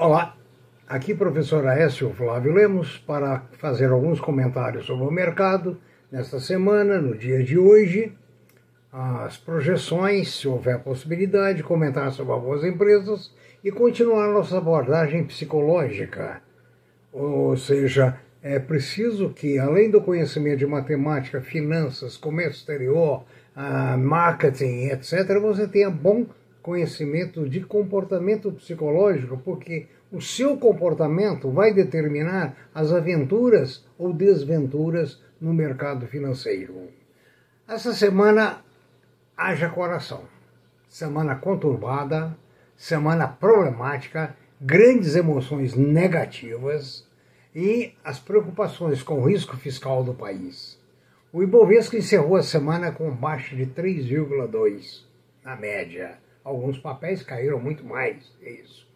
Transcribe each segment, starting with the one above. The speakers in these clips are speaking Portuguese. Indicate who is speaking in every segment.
Speaker 1: Olá, aqui professor Aécio Flávio Lemos para fazer alguns comentários sobre o mercado nesta semana, no dia de hoje, as projeções, se houver possibilidade, comentar sobre algumas empresas e continuar nossa abordagem psicológica. Ou seja, é preciso que, além do conhecimento de matemática, finanças, comércio exterior, ah, marketing, etc., você tenha bom conhecimento de comportamento psicológico, porque o seu comportamento vai determinar as aventuras ou desventuras no mercado financeiro. Essa semana haja coração. Semana conturbada, semana problemática, grandes emoções negativas e as preocupações com o risco fiscal do país. O Ibovespa encerrou a semana com baixa de 3,2 na média Alguns papéis caíram muito mais, é isso.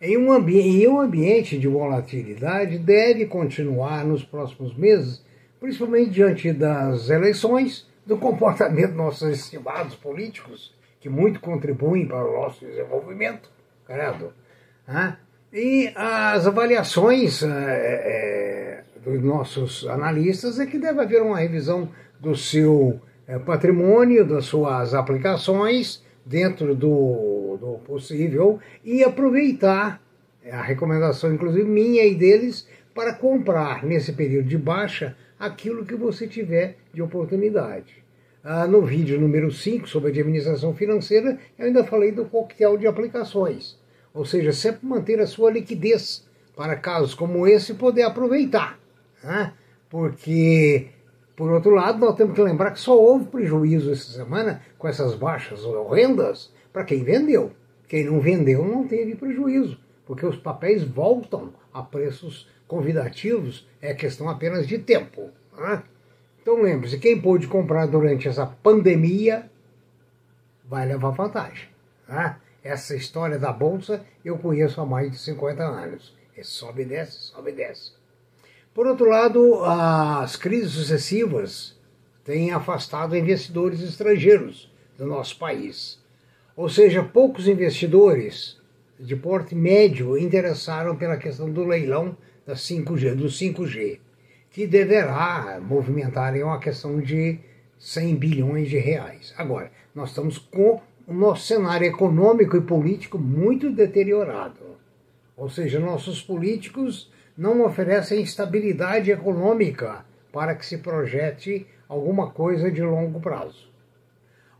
Speaker 1: Em um, em um ambiente de volatilidade, deve continuar nos próximos meses, principalmente diante das eleições, do comportamento dos nossos estimados políticos, que muito contribuem para o nosso desenvolvimento, credo. Né? E as avaliações é, é, dos nossos analistas é que deve haver uma revisão do seu é, patrimônio, das suas aplicações, dentro do, do possível e aproveitar é a recomendação, inclusive minha e deles, para comprar nesse período de baixa aquilo que você tiver de oportunidade. Ah, no vídeo número 5 sobre administração financeira, eu ainda falei do coquetel de aplicações. Ou seja, sempre manter a sua liquidez para casos como esse poder aproveitar. Né? Porque por outro lado, nós temos que lembrar que só houve prejuízo essa semana com essas baixas horrendas para quem vendeu. Quem não vendeu não teve prejuízo, porque os papéis voltam a preços convidativos, é questão apenas de tempo. Né? Então lembre-se, quem pôde comprar durante essa pandemia vai levar vantagem. Né? Essa história da Bolsa eu conheço há mais de 50 anos. É sobe e desce, sobe e desce. Por outro lado, as crises sucessivas têm afastado investidores estrangeiros do nosso país. Ou seja, poucos investidores de porte médio interessaram pela questão do leilão da 5G, do 5G, que deverá movimentar em uma questão de 100 bilhões de reais. Agora, nós estamos com o nosso cenário econômico e político muito deteriorado. Ou seja, nossos políticos não oferecem estabilidade econômica para que se projete alguma coisa de longo prazo.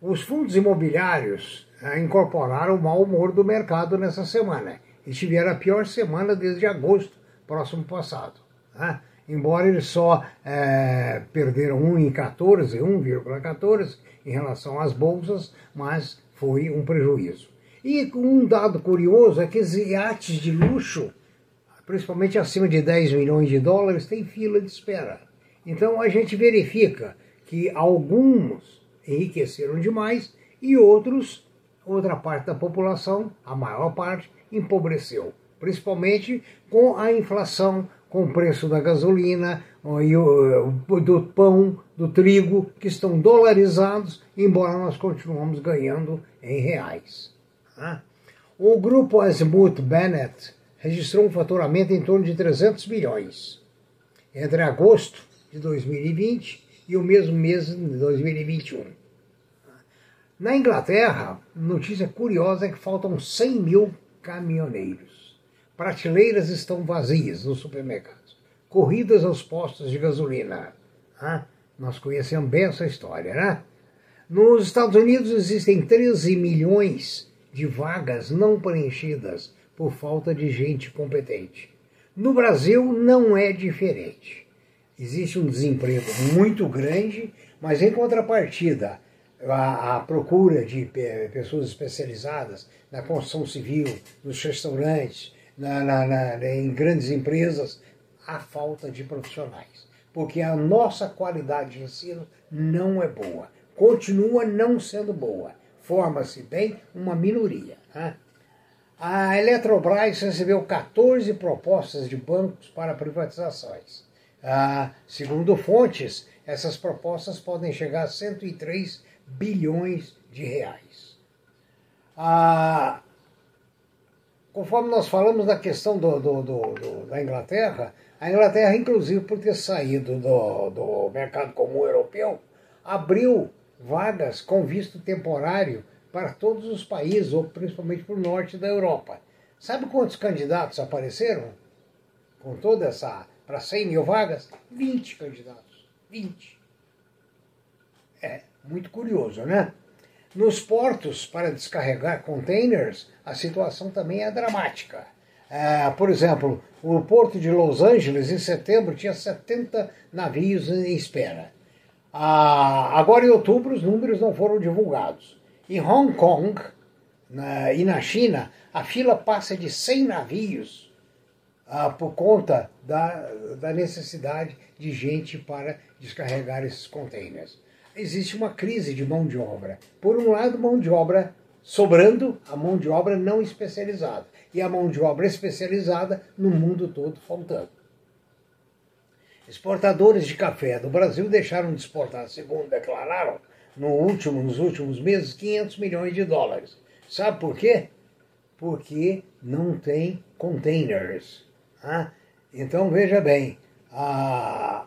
Speaker 1: Os fundos imobiliários eh, incorporaram o mau humor do mercado nessa semana e tiveram a pior semana desde agosto próximo passado. Né? Embora eles só é, perderam 1,14, 1,14 em relação às bolsas, mas foi um prejuízo. E um dado curioso é que os iates de luxo principalmente acima de 10 milhões de dólares, tem fila de espera. Então a gente verifica que alguns enriqueceram demais e outros, outra parte da população, a maior parte, empobreceu. Principalmente com a inflação, com o preço da gasolina, do pão, do trigo, que estão dolarizados, embora nós continuamos ganhando em reais. O grupo Azimuth Bennett registrou um faturamento em torno de 300 bilhões entre agosto de 2020 e o mesmo mês de 2021. Na Inglaterra, notícia curiosa é que faltam 100 mil caminhoneiros. Prateleiras estão vazias nos supermercados. Corridas aos postos de gasolina. Ah, nós conhecemos bem essa história, né? Nos Estados Unidos existem 13 milhões de vagas não preenchidas por falta de gente competente. No Brasil não é diferente. Existe um desemprego muito grande, mas em contrapartida, a, a procura de pessoas especializadas na construção civil, nos restaurantes, na, na, na, em grandes empresas, há falta de profissionais. Porque a nossa qualidade de ensino não é boa. Continua não sendo boa. Forma-se bem uma minoria. Né? A Eletrobras recebeu 14 propostas de bancos para privatizações. Ah, segundo fontes, essas propostas podem chegar a 103 bilhões de reais. Ah, conforme nós falamos da questão do, do, do, da Inglaterra, a Inglaterra, inclusive por ter saído do, do mercado comum europeu, abriu vagas com visto temporário para todos os países, ou principalmente para o norte da Europa. Sabe quantos candidatos apareceram? Com toda essa. para 100 mil vagas? 20 candidatos. 20. É muito curioso, né? Nos portos para descarregar containers, a situação também é dramática. É, por exemplo, o porto de Los Angeles, em setembro, tinha 70 navios em espera. Ah, agora, em outubro, os números não foram divulgados. Em Hong Kong na, e na China, a fila passa de 100 navios ah, por conta da, da necessidade de gente para descarregar esses containers existe uma crise de mão de obra. Por um lado, mão de obra sobrando, a mão de obra não especializada. E a mão de obra especializada no mundo todo faltando. Exportadores de café do Brasil deixaram de exportar, segundo declararam, no último, nos últimos meses, 500 milhões de dólares. Sabe por quê? Porque não tem containers. Ah? Então, veja bem, a,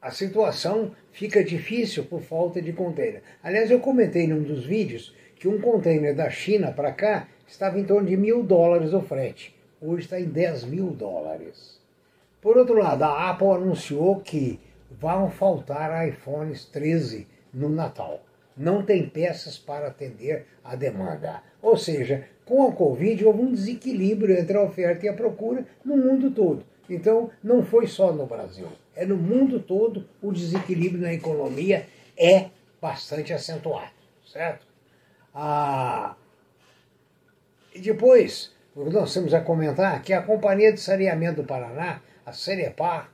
Speaker 1: a situação fica difícil por falta de container. Aliás, eu comentei num dos vídeos que um container da China para cá estava em torno de mil dólares o frete. Hoje está em 10 mil dólares. Por outro lado, a Apple anunciou que vão faltar iPhones 13 no Natal. Não tem peças para atender a demanda. Ou seja, com a Covid houve um desequilíbrio entre a oferta e a procura no mundo todo. Então, não foi só no Brasil, é no mundo todo o desequilíbrio na economia é bastante acentuado, certo? Ah, e depois, nós temos a comentar que a Companhia de Saneamento do Paraná, a Cerepar,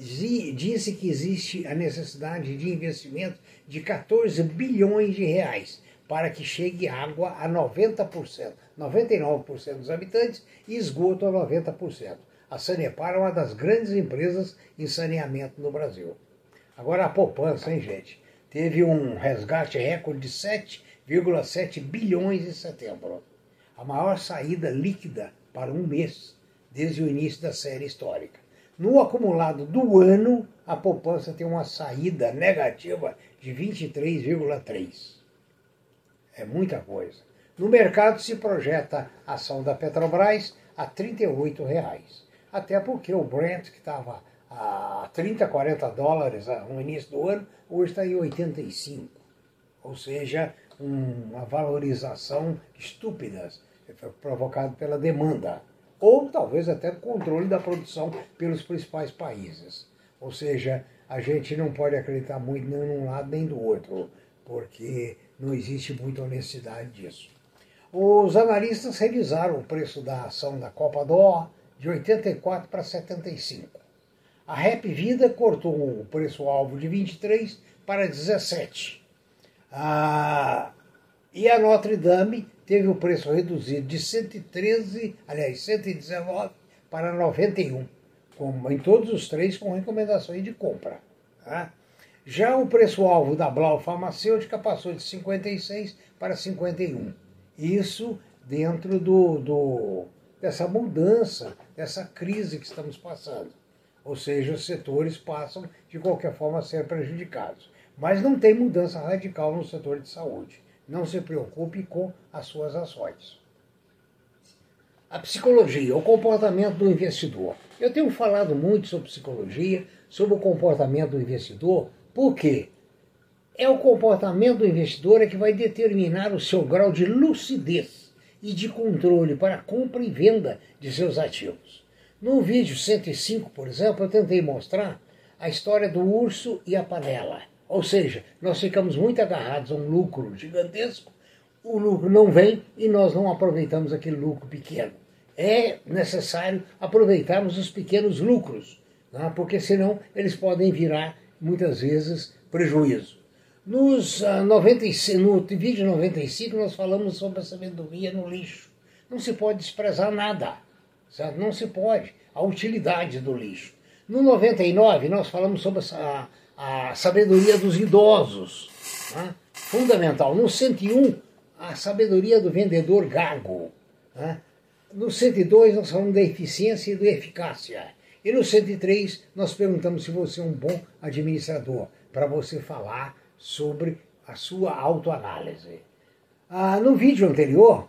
Speaker 1: disse que existe a necessidade de investimento de 14 bilhões de reais para que chegue água a 90%, 99% dos habitantes e esgoto a 90% a Sanepar é uma das grandes empresas em saneamento no Brasil. Agora a poupança, hein, gente? Teve um resgate recorde de 7,7 bilhões em setembro. A maior saída líquida para um mês desde o início da série histórica. No acumulado do ano, a poupança tem uma saída negativa de 23,3. É muita coisa. No mercado se projeta a ação da Petrobras a R$ 38. Reais até porque o Brent, que estava a 30, 40 dólares no início do ano, hoje está em 85. Ou seja, um, uma valorização estúpida, provocada pela demanda. Ou talvez até controle da produção pelos principais países. Ou seja, a gente não pode acreditar muito nem num lado nem do outro, porque não existe muita honestidade disso. Os analistas revisaram o preço da ação da Copa Dó, de 84 para 75. A Rap Vida cortou o preço-alvo de 23 para 17. Ah, e a Notre Dame teve o preço reduzido de 113, aliás, 119 para 91, com, em todos os três com recomendações de compra. Tá? Já o preço-alvo da Blau Farmacêutica passou de 56 para 51. Isso dentro do, do dessa mudança, dessa crise que estamos passando. Ou seja, os setores passam, de qualquer forma, a ser prejudicados. Mas não tem mudança radical no setor de saúde. Não se preocupe com as suas ações. A psicologia, o comportamento do investidor. Eu tenho falado muito sobre psicologia, sobre o comportamento do investidor, por quê? É o comportamento do investidor é que vai determinar o seu grau de lucidez e de controle para compra e venda de seus ativos. No vídeo 105, por exemplo, eu tentei mostrar a história do urso e a panela. Ou seja, nós ficamos muito agarrados a um lucro gigantesco, o lucro não vem e nós não aproveitamos aquele lucro pequeno. É necessário aproveitarmos os pequenos lucros, né? porque senão eles podem virar, muitas vezes, prejuízo. Nos, uh, 95, no vídeo 95 nós falamos sobre a sabedoria no lixo. Não se pode desprezar nada, certo? não se pode. A utilidade do lixo. No 99 nós falamos sobre a, a sabedoria dos idosos, né? fundamental. No 101, a sabedoria do vendedor gago. Né? No 102 nós falamos da eficiência e da eficácia. E no 103 nós perguntamos se você é um bom administrador, para você falar sobre a sua autoanálise. Ah, no vídeo anterior,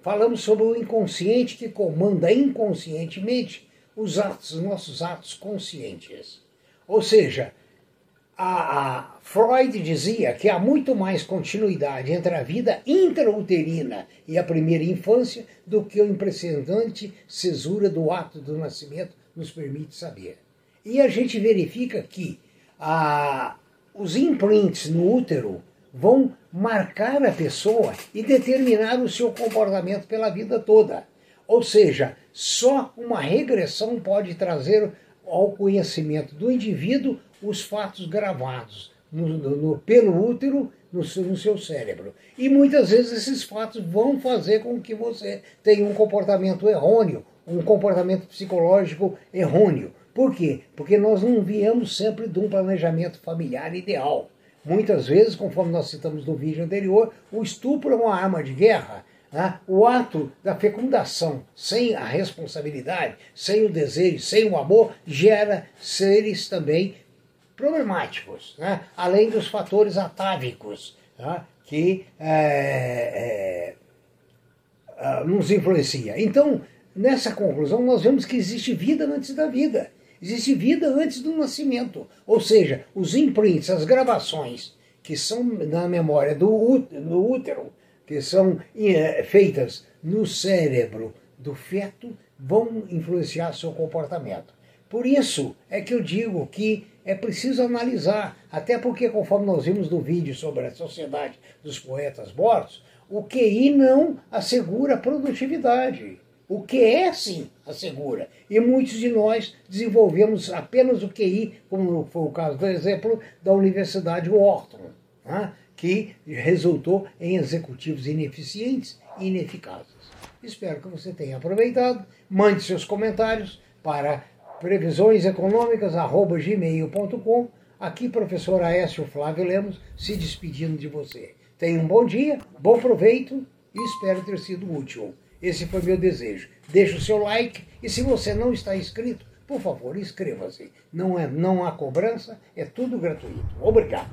Speaker 1: falamos sobre o inconsciente que comanda inconscientemente os atos, nossos atos conscientes. Ou seja, a, a, Freud dizia que há muito mais continuidade entre a vida intrauterina e a primeira infância do que o impressionante cesura do ato do nascimento nos permite saber. E a gente verifica que a, os imprints no útero vão marcar a pessoa e determinar o seu comportamento pela vida toda. Ou seja, só uma regressão pode trazer ao conhecimento do indivíduo os fatos gravados no, no, pelo útero no seu, no seu cérebro. E muitas vezes esses fatos vão fazer com que você tenha um comportamento errôneo, um comportamento psicológico errôneo. Por quê? Porque nós não viemos sempre de um planejamento familiar ideal. Muitas vezes, conforme nós citamos no vídeo anterior, o estupro é uma arma de guerra. Né? O ato da fecundação sem a responsabilidade, sem o desejo, sem o amor, gera seres também problemáticos, né? além dos fatores atávicos né? que é, é, é, nos influencia. Então, nessa conclusão, nós vemos que existe vida antes da vida. Existe vida antes do nascimento. Ou seja, os imprints, as gravações que são na memória do útero, que são é, feitas no cérebro do feto, vão influenciar seu comportamento. Por isso é que eu digo que é preciso analisar, até porque, conforme nós vimos no vídeo sobre a Sociedade dos Poetas Mortos, o QI não assegura produtividade. O que é sim assegura. E muitos de nós desenvolvemos apenas o QI, como foi o caso do exemplo da Universidade Wharton, né, que resultou em executivos ineficientes e ineficazes. Espero que você tenha aproveitado. Mande seus comentários para previsioneseconômicas.gmail.com. Aqui, professor Aécio Flávio Lemos, se despedindo de você. Tenha um bom dia, bom proveito e espero ter sido útil. Esse foi meu desejo. Deixe o seu like e se você não está inscrito, por favor, inscreva-se. Não, é, não há cobrança, é tudo gratuito. Obrigado.